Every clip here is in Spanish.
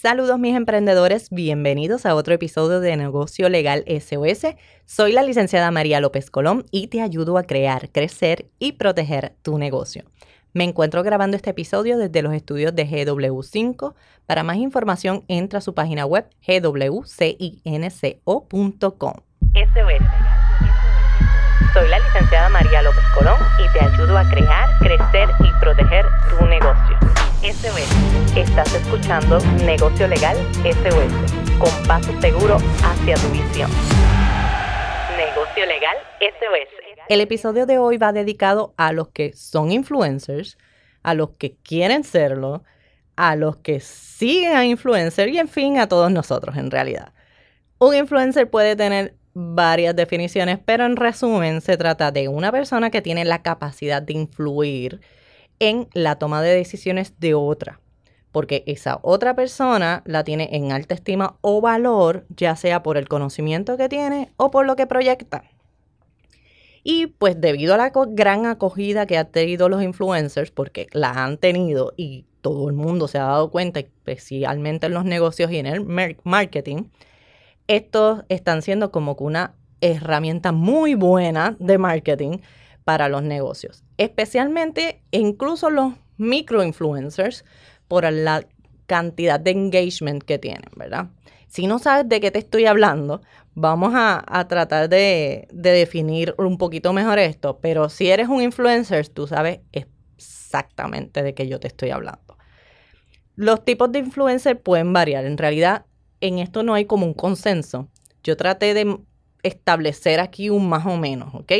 Saludos mis emprendedores, bienvenidos a otro episodio de Negocio Legal SOS. Soy la licenciada María López Colón y te ayudo a crear, crecer y proteger tu negocio. Me encuentro grabando este episodio desde los estudios de GW5. Para más información entra a su página web gwcinco.com. SOS. Soy la licenciada María López Colón y te ayudo a crear, crecer y proteger tu negocio. SOS. Estás escuchando Negocio Legal SOS, con paso seguro hacia tu visión. Negocio Legal SOS. El episodio de hoy va dedicado a los que son influencers, a los que quieren serlo, a los que siguen a influencers y en fin a todos nosotros en realidad. Un influencer puede tener varias definiciones, pero en resumen se trata de una persona que tiene la capacidad de influir en la toma de decisiones de otra, porque esa otra persona la tiene en alta estima o valor, ya sea por el conocimiento que tiene o por lo que proyecta. Y pues debido a la gran acogida que han tenido los influencers, porque la han tenido y todo el mundo se ha dado cuenta, especialmente en los negocios y en el marketing, estos están siendo como una herramienta muy buena de marketing para los negocios, especialmente incluso los microinfluencers por la cantidad de engagement que tienen, ¿verdad? Si no sabes de qué te estoy hablando, vamos a, tratar de, de, definir un poquito mejor esto, pero si eres un influencer, tú sabes exactamente de qué yo te estoy hablando. Los tipos de influencer pueden variar, en realidad en esto no hay como un consenso. Yo traté de establecer aquí un más o menos, ¿ok?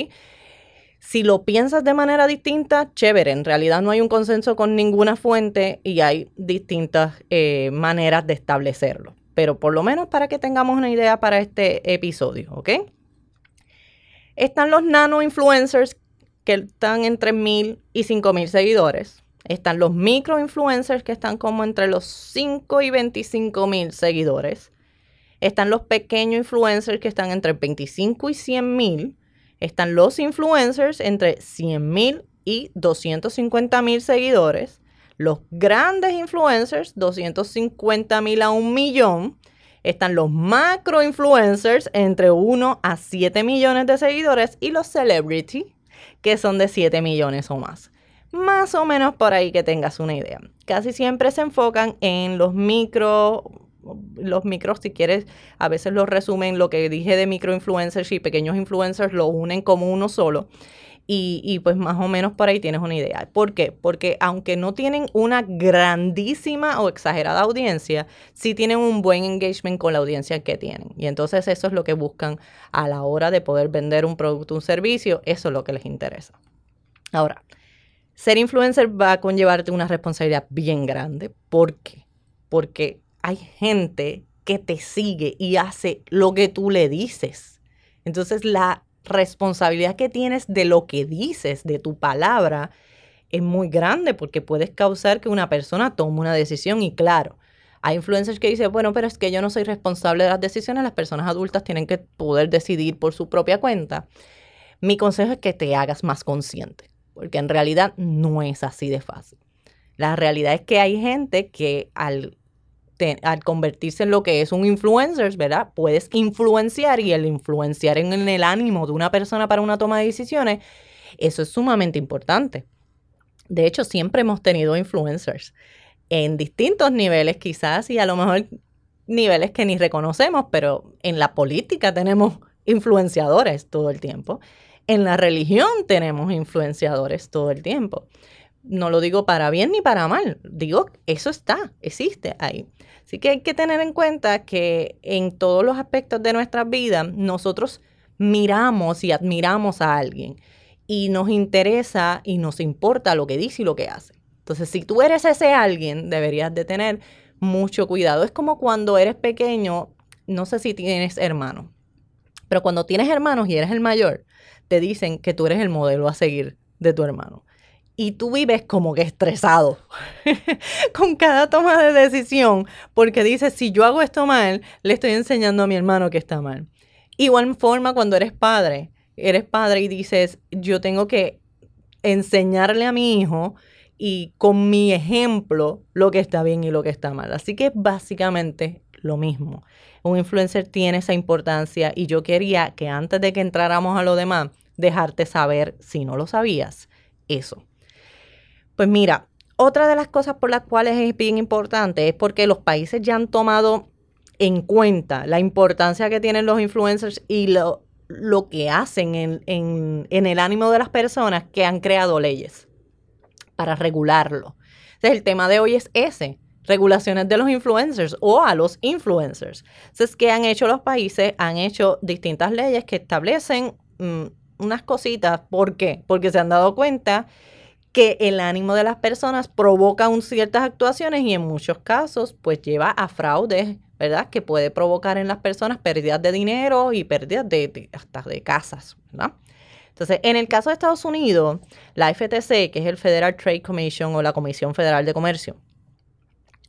Si lo piensas de manera distinta, chévere. En realidad no hay un consenso con ninguna fuente y hay distintas eh, maneras de establecerlo. Pero por lo menos para que tengamos una idea para este episodio, ¿ok? Están los nano influencers que están entre mil y cinco mil seguidores. Están los micro influencers que están como entre los 5 y 25 mil seguidores. Están los pequeños influencers que están entre 25 y 100 mil están los influencers entre 100 mil y 250 mil seguidores. Los grandes influencers, 250 mil a un millón. Están los macro influencers entre 1 a 7 millones de seguidores. Y los celebrity, que son de 7 millones o más. Más o menos por ahí que tengas una idea. Casi siempre se enfocan en los micro los micros, si quieres, a veces los resumen, lo que dije de microinfluencers y pequeños influencers lo unen como uno solo. Y, y, pues más o menos por ahí tienes una idea. ¿Por qué? Porque aunque no tienen una grandísima o exagerada audiencia, sí tienen un buen engagement con la audiencia que tienen. Y entonces eso es lo que buscan a la hora de poder vender un producto un servicio. Eso es lo que les interesa. Ahora, ser influencer va a conllevarte una responsabilidad bien grande. ¿Por qué? Porque hay gente que te sigue y hace lo que tú le dices. Entonces la responsabilidad que tienes de lo que dices, de tu palabra, es muy grande porque puedes causar que una persona tome una decisión y claro, hay influencers que dicen, bueno, pero es que yo no soy responsable de las decisiones, las personas adultas tienen que poder decidir por su propia cuenta. Mi consejo es que te hagas más consciente, porque en realidad no es así de fácil. La realidad es que hay gente que al convertirse en lo que es un influencer, ¿verdad? Puedes influenciar y el influenciar en el ánimo de una persona para una toma de decisiones, eso es sumamente importante. De hecho, siempre hemos tenido influencers en distintos niveles quizás y a lo mejor niveles que ni reconocemos, pero en la política tenemos influenciadores todo el tiempo. En la religión tenemos influenciadores todo el tiempo. No lo digo para bien ni para mal, digo, eso está, existe ahí. Así que hay que tener en cuenta que en todos los aspectos de nuestra vida nosotros miramos y admiramos a alguien y nos interesa y nos importa lo que dice y lo que hace. Entonces, si tú eres ese alguien, deberías de tener mucho cuidado. Es como cuando eres pequeño, no sé si tienes hermanos, pero cuando tienes hermanos y eres el mayor, te dicen que tú eres el modelo a seguir de tu hermano y tú vives como que estresado con cada toma de decisión porque dices, si yo hago esto mal, le estoy enseñando a mi hermano que está mal. Igual forma cuando eres padre, eres padre y dices, yo tengo que enseñarle a mi hijo y con mi ejemplo lo que está bien y lo que está mal. Así que básicamente lo mismo. Un influencer tiene esa importancia y yo quería que antes de que entráramos a lo demás, dejarte saber, si no lo sabías, eso. Pues mira, otra de las cosas por las cuales es bien importante es porque los países ya han tomado en cuenta la importancia que tienen los influencers y lo, lo que hacen en, en, el ánimo de las personas que han creado leyes para regularlo. Entonces, el tema de hoy es ese, regulaciones de los influencers o a los influencers. Entonces, ¿qué han hecho los países? Han hecho distintas leyes que establecen mm, unas cositas. ¿Por qué? Porque se han dado cuenta que el ánimo de las personas provoca ciertas actuaciones y en muchos casos pues lleva a fraudes, ¿verdad? Que puede provocar en las personas pérdidas de dinero y pérdidas de, hasta de casas, ¿verdad? Entonces, en el caso de Estados Unidos, la FTC, que es el Federal Trade Commission o la Comisión Federal de Comercio,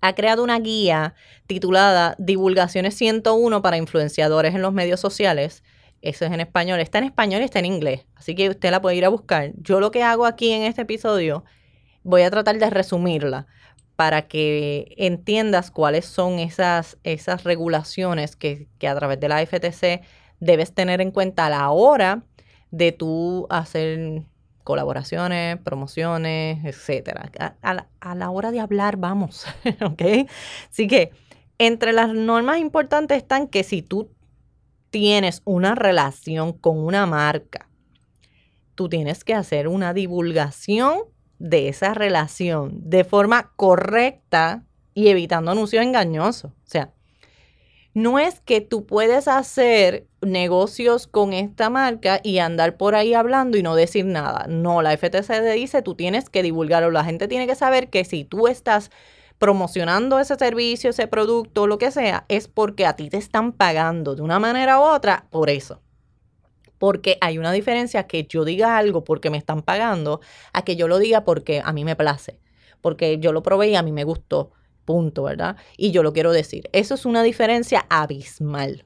ha creado una guía titulada Divulgaciones 101 para influenciadores en los medios sociales, eso es en español. Está en español y está en inglés. Así que usted la puede ir a buscar. Yo lo que hago aquí en este episodio, voy a tratar de resumirla para que entiendas cuáles son esas, esas regulaciones que, a través de la FTC debes tener en cuenta a la hora de tú hacer colaboraciones, promociones, etcétera. A, a, la hora de hablar, vamos, ¿ok? Así que entre las normas importantes están que si tú tienes una relación con una marca, tú tienes que hacer una divulgación de esa relación de forma correcta y evitando anuncios engañosos. O sea, no es que tú puedes hacer negocios con esta marca y andar por ahí hablando y no decir nada. No, la FTC dice tú tienes que divulgarlo. La gente tiene que saber que si tú estás promocionando ese servicio, ese producto, lo que sea, es porque a ti te están pagando de una manera u otra por eso. Porque hay una diferencia que yo diga algo porque me están pagando a que yo lo diga porque a mí me place, porque yo lo probé y a mí me gustó, punto, ¿verdad? Y yo lo quiero decir. Eso es una diferencia abismal.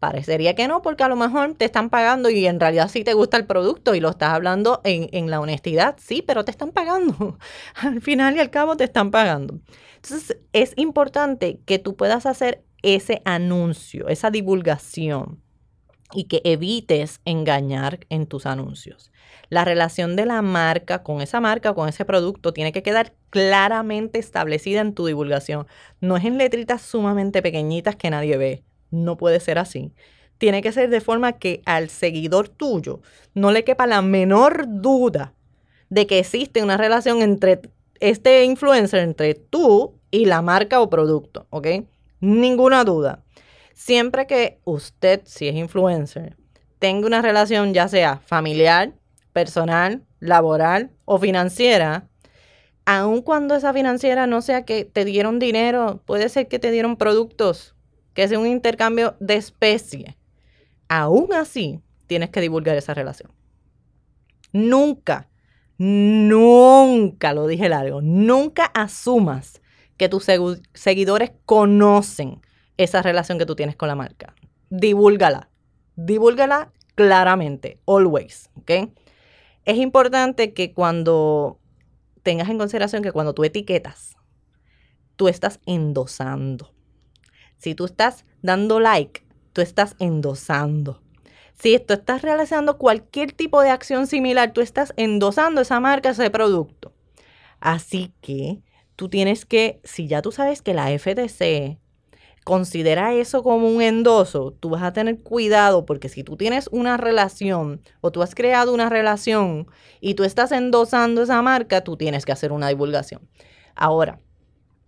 Parecería que no, porque a lo mejor te están pagando y en realidad sí te gusta el producto y lo estás hablando en, en la honestidad, sí, pero te están pagando. al final y al cabo te están pagando. Entonces es importante que tú puedas hacer ese anuncio, esa divulgación y que evites engañar en tus anuncios. La relación de la marca con esa marca, con ese producto, tiene que quedar claramente establecida en tu divulgación. No es en letritas sumamente pequeñitas que nadie ve. No puede ser así. Tiene que ser de forma que al seguidor tuyo no le quepa la menor duda de que existe una relación entre este influencer, entre tú y la marca o producto, ¿ok? Ninguna duda. Siempre que usted, si es influencer, tenga una relación ya sea familiar, personal, laboral o financiera, aun cuando esa financiera no sea que te dieron dinero, puede ser que te dieron productos que es un intercambio de especie, aún así tienes que divulgar esa relación. Nunca, nunca, lo dije largo, nunca asumas que tus seguidores conocen esa relación que tú tienes con la marca. Divúlgala, divúlgala claramente, always. Es importante que cuando tengas en consideración que cuando tú etiquetas, tú estás endosando. Si tú estás dando like, tú estás endosando. Si tú estás realizando cualquier tipo de acción similar, tú estás endosando esa marca, ese producto. Así que tú tienes que, si ya tú sabes que la FTC considera eso como un endoso, tú vas a tener cuidado porque si tú tienes una relación o tú has creado una relación y tú estás endosando esa marca, tú tienes que hacer una divulgación. Ahora,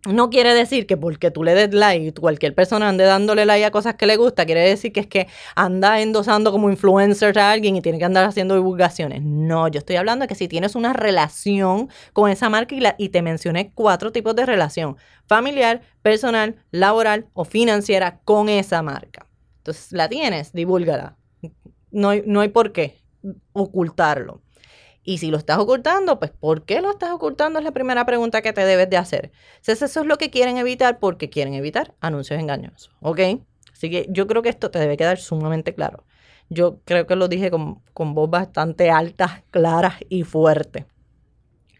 no quiere decir que porque tú le des like, cualquier persona ande dándole like a cosas que le gusta, quiere decir que es que anda endosando como influencer a alguien y tiene que andar haciendo divulgaciones. No, yo estoy hablando de que si tienes una relación con esa marca y, te mencioné cuatro tipos de relación, familiar, personal, laboral o financiera con esa marca. Entonces, la tienes, divúlgala. No no hay por qué ocultarlo. Y si lo estás ocultando, pues ¿por qué lo estás ocultando? Es la primera pregunta que te debes de hacer. Entonces eso es lo que quieren evitar porque quieren evitar anuncios engañosos, ¿ok? Así que yo creo que esto te debe quedar sumamente claro. Yo creo que lo dije con, con voz bastante alta, clara y fuerte.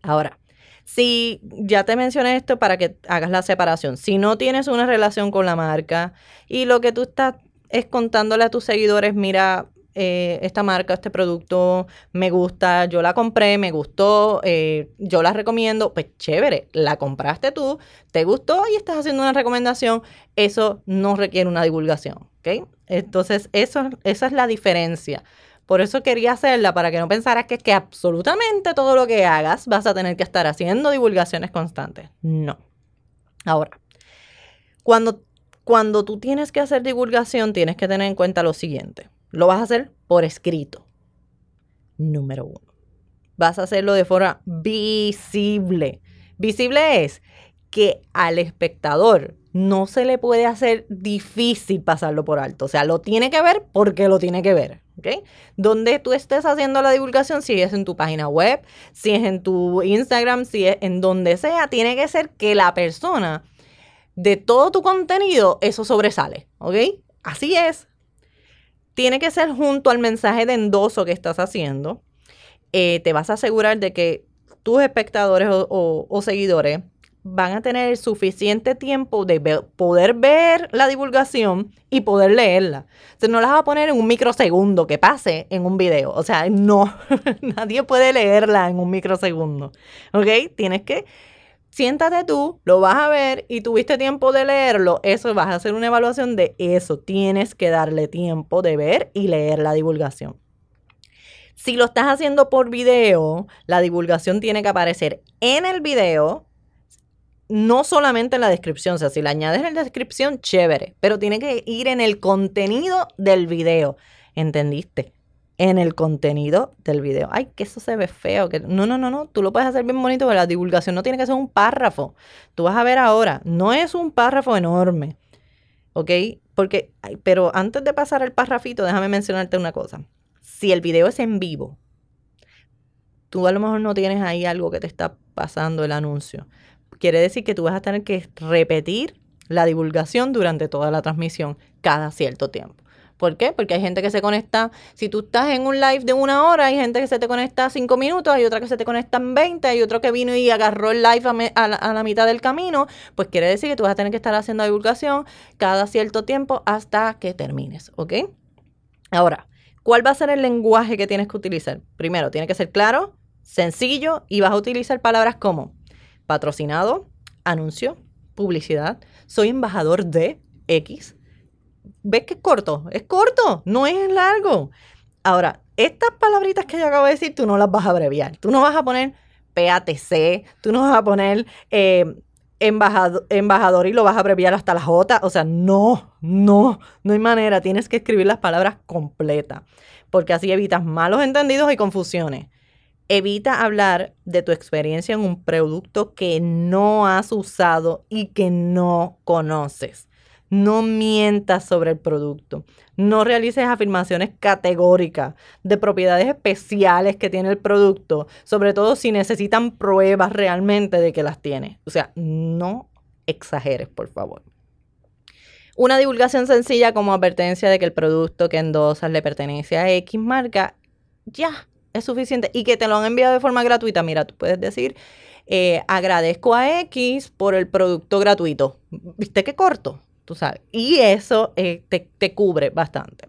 Ahora, Si ya te mencioné esto para que hagas la separación, si no tienes una relación con la marca y lo que tú estás es contándole a tus seguidores, mira, eh, esta marca, este producto me gusta, yo la compré, me gustó, eh, yo la recomiendo, pues chévere, la compraste tú, te gustó y estás haciendo una recomendación, eso no requiere una divulgación, ¿ok? Entonces, eso, esa es la diferencia. Por eso quería hacerla, para que no pensaras que, que absolutamente todo lo que hagas vas a tener que estar haciendo divulgaciones constantes. No. Ahora, cuando, cuando tú tienes que hacer divulgación, tienes que tener en cuenta lo siguiente. Lo vas a hacer por escrito. Número uno. Vas a hacerlo de forma visible. Visible es que al espectador no se le puede hacer difícil pasarlo por alto. O sea, lo tiene que ver porque lo tiene que ver. ¿ok? Donde tú estés haciendo la divulgación, si es en tu página web, si es en tu Instagram, si es en donde sea, tiene que ser que la persona de todo tu contenido, eso sobresale, ¿ok? Así es. Tiene que ser junto al mensaje de endoso que estás haciendo. Eh, te vas a asegurar de que tus espectadores o seguidores van a tener suficiente tiempo de poder ver la divulgación y poder leerla. O no las va a poner en un microsegundo que pase en un video. O sea, no, nadie puede leerla en un microsegundo. ¿Ok? Tienes que, siéntate tú, lo vas a ver y tuviste tiempo de leerlo. Eso vas a hacer una evaluación de eso. Tienes que darle tiempo de ver y leer la divulgación. Si lo estás haciendo por video, la divulgación tiene que aparecer en el video no solamente en la descripción, o sea, si la añades en la descripción, chévere, pero tiene que ir en el contenido del video. ¿Entendiste? En el contenido del video. Ay, que eso se ve feo. Que... No, no, no, no. Tú lo puedes hacer bien bonito, pero la divulgación no tiene que ser un párrafo. Tú vas a ver ahora, no es un párrafo enorme. ¿Ok? Porque, pero antes de pasar al párrafito, déjame mencionarte una cosa. Si el video es en vivo, tú a lo mejor no tienes ahí algo que te está pasando el anuncio quiere decir que tú vas a tener que repetir la divulgación durante toda la transmisión cada cierto tiempo. ¿Por qué? Porque hay gente que se conecta, si tú estás en un live de una hora, hay gente que se te conecta cinco minutos, hay otra que se te conecta en 20, hay otro que vino y agarró el live a, la, mitad del camino, pues quiere decir que tú vas a tener que estar haciendo divulgación cada cierto tiempo hasta que termines, ¿ok? Ahora, ¿cuál va a ser el lenguaje que tienes que utilizar? Primero, tiene que ser claro, sencillo y vas a utilizar palabras como patrocinado, anuncio, publicidad, soy embajador de X. ¿Ves que es corto? Es corto, no es largo. Ahora, estas palabritas que yo acabo de decir, tú no las vas a abreviar. Tú no vas a poner PATC, tú no vas a poner eh, embajador, embajador y lo vas a abreviar hasta la J. O sea, no, no, no hay manera. Tienes que escribir las palabras completas, porque así evitas malos entendidos y confusiones. Evita hablar de tu experiencia en un producto que no has usado y que no conoces. No mientas sobre el producto. No realices afirmaciones categóricas de propiedades especiales que tiene el producto, sobre todo si necesitan pruebas realmente de que las tiene. O sea, no exageres, por favor. Una divulgación sencilla como advertencia de que el producto que endosas le pertenece a X marca, ya, es suficiente y que te lo han enviado de forma gratuita, mira, tú puedes decir, eh, agradezco a X por el producto gratuito. ¿Viste qué corto? Tú sabes. Y eso eh, te, te cubre bastante.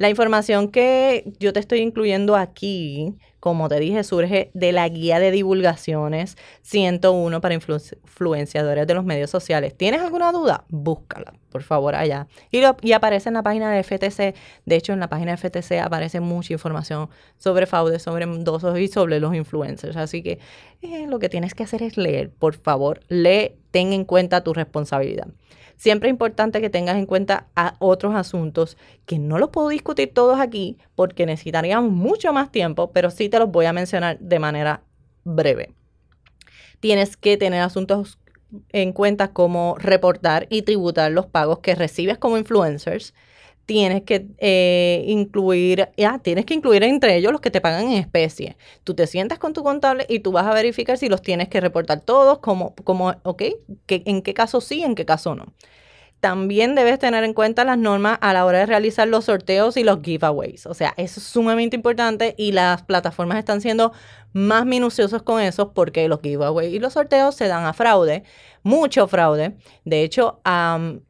La información que yo te estoy incluyendo aquí, como te dije, surge de la guía de divulgaciones 101 para influenciadores de los medios sociales. ¿Tienes alguna duda? Búscala, por favor, allá. Y, y aparece en la página de FTC. De hecho, en la página de FTC aparece mucha información sobre fraude, sobre endosos y sobre los influencers. Así que lo que tienes que hacer es leer. Por favor, lee, ten en cuenta tu responsabilidad. Siempre es importante que tengas en cuenta otros asuntos que no los puedo discutir todos aquí porque necesitaríamos mucho más tiempo, pero sí te los voy a mencionar de manera breve. Tienes que tener asuntos en cuenta como reportar y tributar los pagos que recibes como influencers tienes que eh, incluir, ya, tienes que incluir entre ellos los que te pagan en especie. Tú te sientas con tu contable y tú vas a verificar si los tienes que reportar todos, como, como ok, que, en qué caso sí, en qué caso no. También debes tener en cuenta las normas a la hora de realizar los sorteos y los giveaways. O sea, eso es sumamente importante y las plataformas están siendo más minuciosos con eso porque los giveaways y los sorteos se dan a fraude, mucho fraude. De hecho, en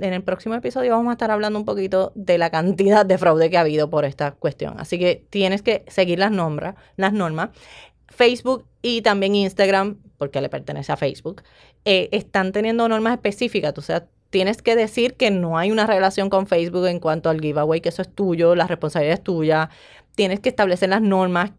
el próximo episodio vamos a estar hablando un poquito de la cantidad de fraude que ha habido por esta cuestión. Así que tienes que seguir las, las normas. Facebook y también Instagram, porque le pertenece a Facebook, eh, están teniendo normas específicas. O sea, tienes que decir que no hay una relación con Facebook en cuanto al giveaway, que eso es tuyo, la responsabilidad es tuya. Tienes que establecer las normas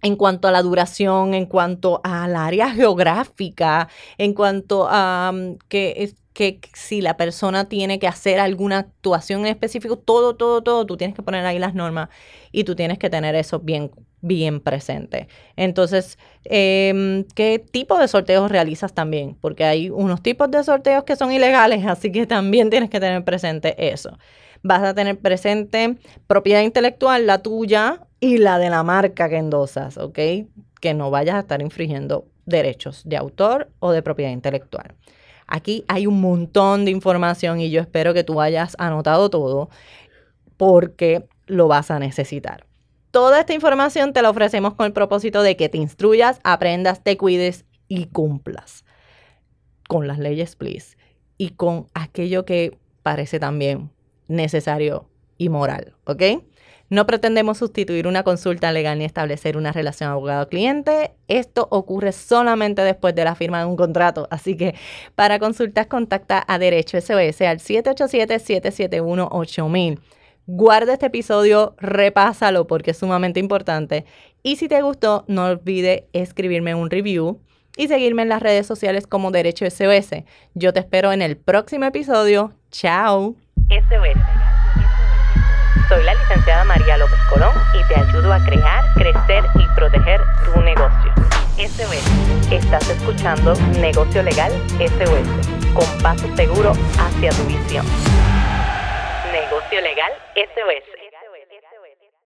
en cuanto a la duración, en cuanto al área geográfica, en cuanto a um, que, que si la persona tiene que hacer alguna actuación en específico, todo, todo, todo, tú tienes que poner ahí las normas y tú tienes que tener eso bien bien presente. Entonces, em, ¿qué tipo de sorteos realizas también? Porque hay unos tipos de sorteos que son ilegales, así que también tienes que tener presente eso. Vas a tener presente propiedad intelectual, la tuya y la de la marca que endosas, ¿ok? Que no vayas a estar infringiendo derechos de autor o de propiedad intelectual. Aquí hay un montón de información y yo espero que tú hayas anotado todo porque lo vas a necesitar. Toda esta información te la ofrecemos con el propósito de que te instruyas, aprendas, te cuides y cumplas con las leyes, please, y con aquello que parece también necesario y moral, ¿ok? No pretendemos sustituir una consulta legal ni establecer una relación abogado-cliente. Esto ocurre solamente después de la firma de un contrato. Así que para consultas contacta a Derecho SOS al 787-771-8000. Guarda este episodio, repásalo porque es sumamente importante. Y si te gustó, no olvides escribirme un review y seguirme en las redes sociales como Derecho SOS. Yo te espero en el próximo episodio. Chao. SOS. Soy la licenciada María López Colón y te ayudo a crear, crecer y proteger tu negocio. SOS. Estás escuchando Negocio Legal SOS, con paso seguro hacia tu visión. Legal SOS.